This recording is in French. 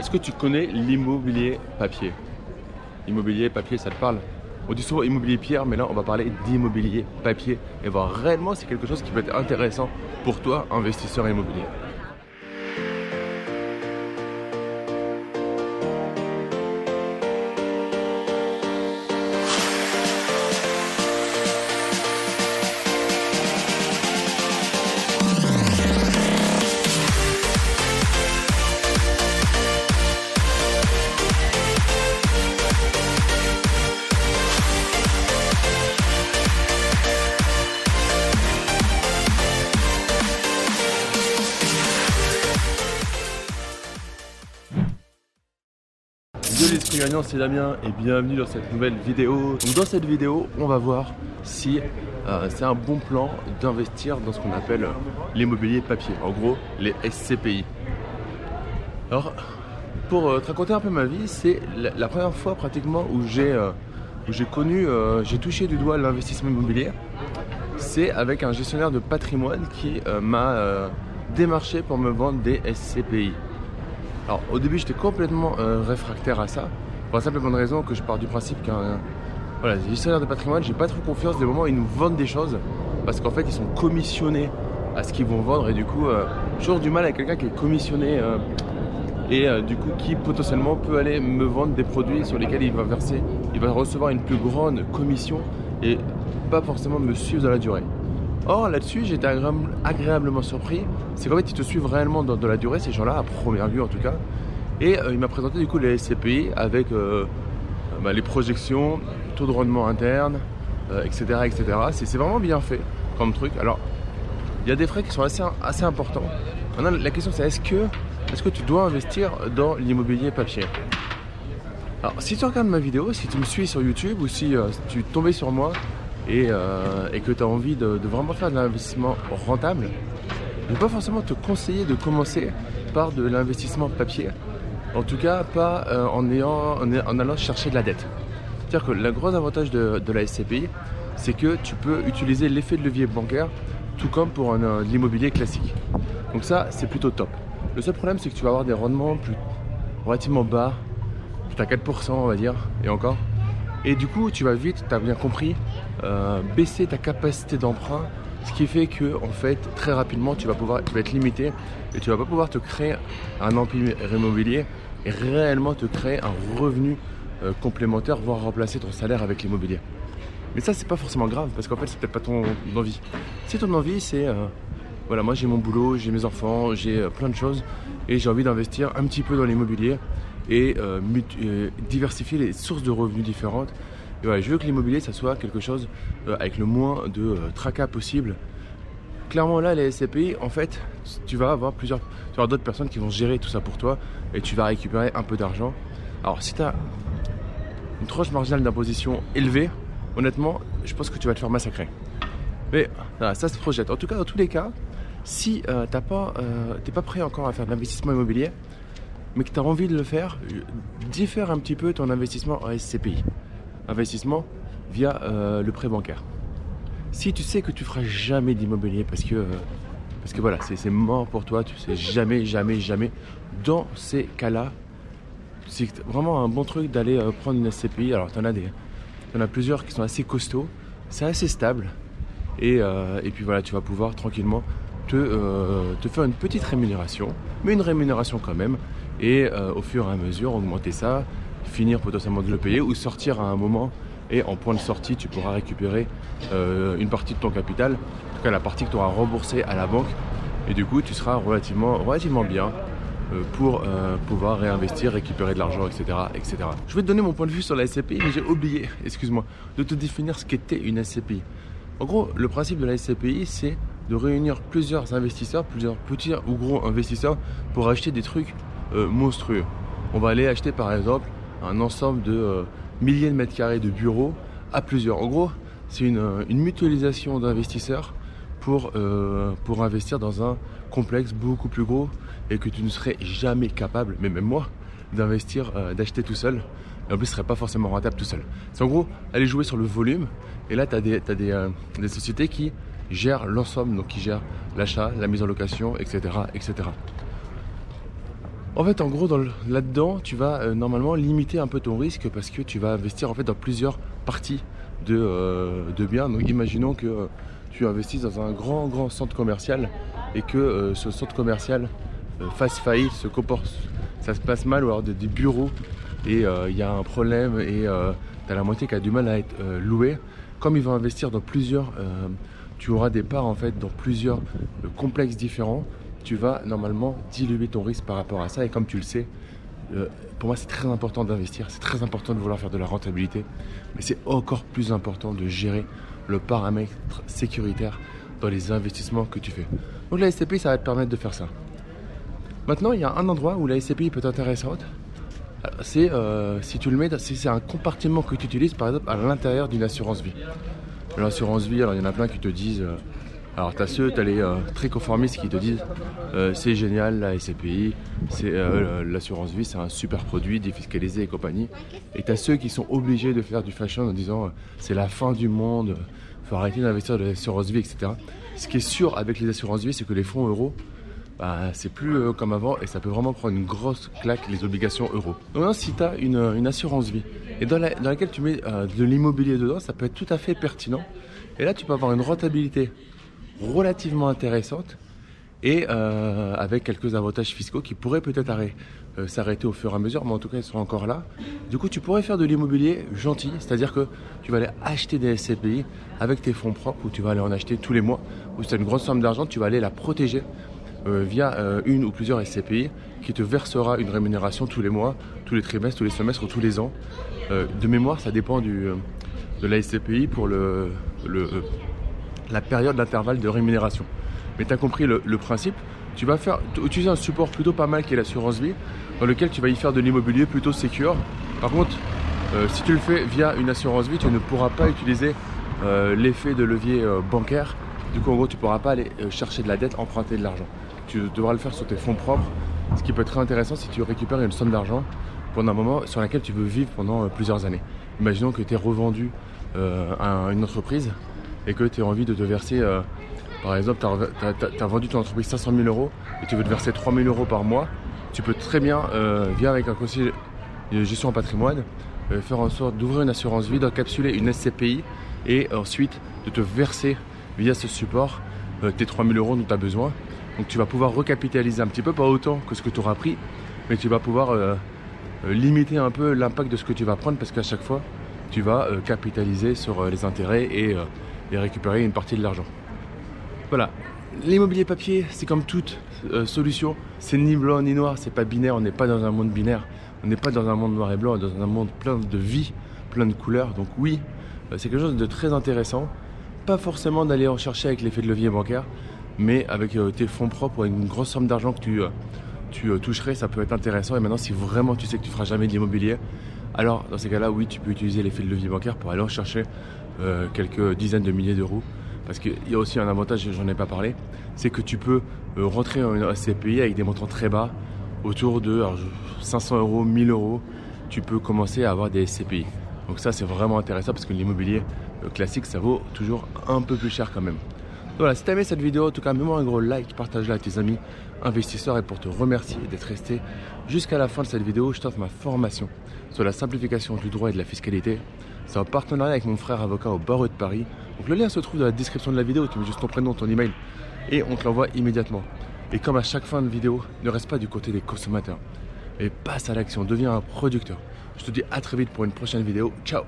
Est-ce que tu connais l'immobilier papier? Immobilier papier, ça te parle? On dit souvent immobilier pierre, mais là on va parler d'immobilier papier. Et voir réellement si c'est quelque chose qui peut être intéressant pour toi, investisseur immobilier. Gagnant, c'est Damien et bienvenue dans cette nouvelle vidéo. Dans cette vidéo, on va voir si euh, c'est un bon plan d'investir dans ce qu'on appelle l'immobilier papier, en gros les SCPI. Alors, pour euh, te raconter un peu ma vie, c'est la, première fois pratiquement où j'ai euh, connu, j'ai touché du doigt l'investissement immobilier. C'est avec un gestionnaire de patrimoine qui m'a démarché pour me vendre des SCPI. Alors au début j'étais complètement réfractaire à ça, pour la simple bonne raison que je pars du principe qu'un voilà, les de patrimoine, j'ai pas trop confiance des moments où ils nous vendent des choses, parce qu'en fait ils sont commissionnés à ce qu'ils vont vendre et du coup euh, toujours du mal avec quelqu'un qui est commissionné euh, et euh, du coup qui potentiellement peut aller me vendre des produits sur lesquels il va verser, il va recevoir une plus grande commission et pas forcément me suivre dans la durée. Or là-dessus, j'étais agréable- agréablement surpris. C'est qu'en fait, ils te suivent réellement dans, dans la durée, ces gens-là, à première vue en tout cas. Et euh, il m'a présenté du coup les SCPI avec euh, bah, les projections, taux de rendement interne, euh, etc. etc. C'est vraiment bien fait comme truc. Alors, il y a des frais qui sont assez, assez importants. Maintenant, la question c'est est-ce que, est que tu dois investir dans l'immobilier papier? Alors, si tu regardes ma vidéo, si tu me suis sur YouTube ou si tu es tombé sur moi et, et que tu as envie de, de vraiment faire de l'investissement rentable, je ne vais pas forcément te conseiller de commencer par de l'investissement papier. En tout cas, pas euh, en, allant chercher de la dette. C'est-à-dire que le gros avantage de, la SCPI, c'est que tu peux utiliser l'effet de levier bancaire tout comme pour de l'immobilier classique. Donc ça, c'est plutôt top. Le seul problème, c'est que tu vas avoir des rendements plus relativement bas, à 4% on va dire, et encore. Et du coup, tu vas vite, tu as bien compris, euh, baisser ta capacité d'emprunt, ce qui fait que en fait, très rapidement, tu vas pouvoir, être limité et tu vas pas pouvoir te créer un empire immobilier et réellement te créer un revenu euh, complémentaire, voire remplacer ton salaire avec l'immobilier. Mais ça, c'est pas forcément grave parce qu'en fait, c'est peut-être pas ton envie. Si ton envie, c'est euh, voilà, moi j'ai mon boulot, j'ai mes enfants, j'ai euh, plein de choses et j'ai envie d'investir un petit peu dans l'immobilier et diversifier les sources de revenus différentes. Je veux que l'immobilier, ça soit quelque chose euh, avec le moins de euh, tracas possible. Clairement, là, les SCPI, en fait, tu vas avoir plusieurs, tu vas d'autres personnes qui vont gérer tout ça pour toi et tu vas récupérer un peu d'argent. Alors, si tu as une tranche marginale d'imposition élevée, honnêtement, je pense que tu vas te faire massacrer. Mais voilà, ça se projette. En tout cas, dans tous les cas, si tu n'es pas, euh, pas prêt encore à faire de l'investissement immobilier, mais que tu as envie de le faire, euh, diffère un petit peu ton investissement en SCPI. Investissement via euh, le prêt bancaire. Si tu sais que tu feras jamais d'immobilier parce que, euh, parce que voilà, c'est mort pour toi, tu sais jamais, jamais, jamais, dans ces cas-là, c'est vraiment un bon truc d'aller euh, prendre une SCPI. Alors, tu en as t'en as plusieurs qui sont assez costauds, c'est assez stable. Et, puis voilà, tu vas pouvoir tranquillement te, faire une petite rémunération, mais une rémunération quand même. Et au fur et à mesure, augmenter ça, finir potentiellement de le payer ou sortir à un moment. Et en point de sortie, tu pourras récupérer euh, une partie de ton capital, en tout cas la partie que tu auras remboursée à la banque. Et du coup, tu seras relativement, relativement bien euh, pour euh, pouvoir réinvestir, récupérer de l'argent, etc., etc. Je vais te donner mon point de vue sur la SCPI, mais j'ai oublié, excuse-moi, de te définir ce qu'était une SCPI. En gros, le principe de la SCPI, c'est de réunir plusieurs investisseurs, plusieurs petits ou gros investisseurs pour acheter des trucs monstrueux. On va aller acheter par exemple un ensemble de euh, milliers de mètres carrés de bureaux à plusieurs. En gros, c'est une, euh, mutualisation d'investisseurs pour, euh, pour investir dans un complexe beaucoup plus gros et que tu ne serais jamais capable, mais même moi, d'investir, d'acheter tout seul. Et en plus, ce serait pas forcément rentable tout seul. C'est en gros aller jouer sur le volume. Et là, tu as, des sociétés qui gèrent l'ensemble, donc qui gèrent l'achat, la mise en location, etc. etc. En fait, en gros, là-dedans, tu vas euh, normalement limiter un peu ton risque parce que tu vas investir en fait dans plusieurs parties de, euh, biens. Donc, imaginons que euh, tu investisses dans un grand, grand centre commercial et que ce centre commercial fasse faillite, se comporte, ça se passe mal ou alors des, bureaux et il y a un problème et tu as la moitié qui a du mal à être loué. Comme ils vont investir dans plusieurs, tu auras des parts en fait dans plusieurs complexes différents tu vas normalement diluer ton risque par rapport à ça. Et comme tu le sais, euh, pour moi, c'est très important d'investir, c'est très important de vouloir faire de la rentabilité, mais c'est encore plus important de gérer le paramètre sécuritaire dans les investissements que tu fais. Donc la SCPI, ça va te permettre de faire ça. Maintenant, il y a un endroit où la SCPI peut être intéressante. C'est euh, si tu le mets, si c'est un compartiment que tu utilises, par exemple, à l'intérieur d'une assurance vie. L'assurance vie, alors il y en a plein qui te disent euh, alors tu as ceux, tu as les euh, très conformistes qui te disent euh, c'est génial la SCPI, euh, l'assurance vie, c'est un super produit, défiscalisé et compagnie. Et tu as ceux qui sont obligés de faire du fashion en disant c'est la fin du monde, faut arrêter d'investir dans l'assurance vie, etc. Ce qui est sûr avec les assurances vie, c'est que les fonds euros, bah, c'est plus comme avant et ça peut vraiment prendre une grosse claque les obligations euros. Donc si tu as une, assurance vie et dans laquelle tu mets de l'immobilier dedans, ça peut être tout à fait pertinent. Et là, tu peux avoir une rentabilité relativement intéressante et euh, avec quelques avantages fiscaux qui pourraient peut-être euh, s'arrêter au fur et à mesure, mais en tout cas ils seront encore là. Du coup, tu pourrais faire de l'immobilier gentil, c'est-à-dire que tu vas aller acheter des SCPI avec tes fonds propres ou tu vas aller en acheter tous les mois, ou c'est une grosse somme d'argent, tu vas aller la protéger euh, via une ou plusieurs SCPI qui te versera une rémunération tous les mois, tous les trimestres, tous les semestres ou tous les ans. de mémoire, ça dépend du, de la SCPI pour le, le la période d'intervalle de rémunération. Mais tu as compris le, principe. Tu vas faire utiliser un support plutôt pas mal qui est l'assurance vie, dans lequel tu vas y faire de l'immobilier plutôt sécure. Par contre, euh, si tu le fais via une assurance vie, tu ne pourras pas utiliser euh, l'effet de levier euh, bancaire. Du coup, en gros, tu ne pourras pas aller chercher de la dette, emprunter de l'argent. Tu devras le faire sur tes fonds propres, ce qui peut être très intéressant si tu récupères une somme d'argent pendant un moment sur laquelle tu veux vivre pendant plusieurs années. Imaginons que tu es revendu à une entreprise et que tu as envie de te verser, euh, par exemple, tu as, vendu ton entreprise 500 000 euros et tu veux te verser 3 000 euros par mois, tu peux très bien, euh, via avec un conseiller de gestion en patrimoine, euh, faire en sorte d'ouvrir une assurance vie, d'encapsuler une SCPI et ensuite de te verser via ce support tes 3 000 euros dont tu as besoin. Donc tu vas pouvoir recapitaliser un petit peu, pas autant que ce que tu auras pris, mais tu vas pouvoir limiter un peu l'impact de ce que tu vas prendre parce qu'à chaque fois, tu vas capitaliser sur les intérêts et et récupérer une partie de l'argent. Voilà. L'immobilier papier, c'est comme toute euh, solution. C'est ni blanc ni noir, c'est pas binaire, on n'est pas dans un monde binaire. On n'est pas dans un monde noir et blanc, on est dans un monde plein de vie, plein de couleurs. Donc oui, euh, c'est quelque chose de très intéressant. Pas forcément d'aller en chercher avec l'effet de levier bancaire, mais avec euh, tes fonds propres ou avec une grosse somme d'argent que tu, tu toucherais, ça peut être intéressant. Et maintenant, si vraiment tu sais que tu feras jamais d'immobilier, alors dans ces cas-là, oui, tu peux utiliser l'effet de levier bancaire pour aller en chercher euh, quelques dizaines de milliers d'euros. Parce qu'il y a aussi un avantage, j'en ai pas parlé, c'est que tu peux euh, rentrer en SCPI avec des montants très bas, autour de 500 euros, 1000 euros. Tu peux commencer à avoir des SCPI. Donc ça, c'est vraiment intéressant parce que l'immobilier euh, classique, ça vaut toujours un peu plus cher quand même. Voilà, si tu as aimé cette vidéo, en tout cas, mets-moi un gros like, partage-la à tes amis investisseurs et pour te remercier d'être resté jusqu'à la fin de cette vidéo, je t'offre ma formation sur la simplification du droit et de la fiscalité. C'est un partenariat avec mon frère avocat au barreau de Paris. Donc le lien se trouve dans la description de la vidéo, tu mets juste ton prénom, ton email et on te l'envoie immédiatement. Et comme à chaque fin de vidéo, ne reste pas du côté des consommateurs et passe à l'action, deviens un producteur. Je te dis à très vite pour une prochaine vidéo. Ciao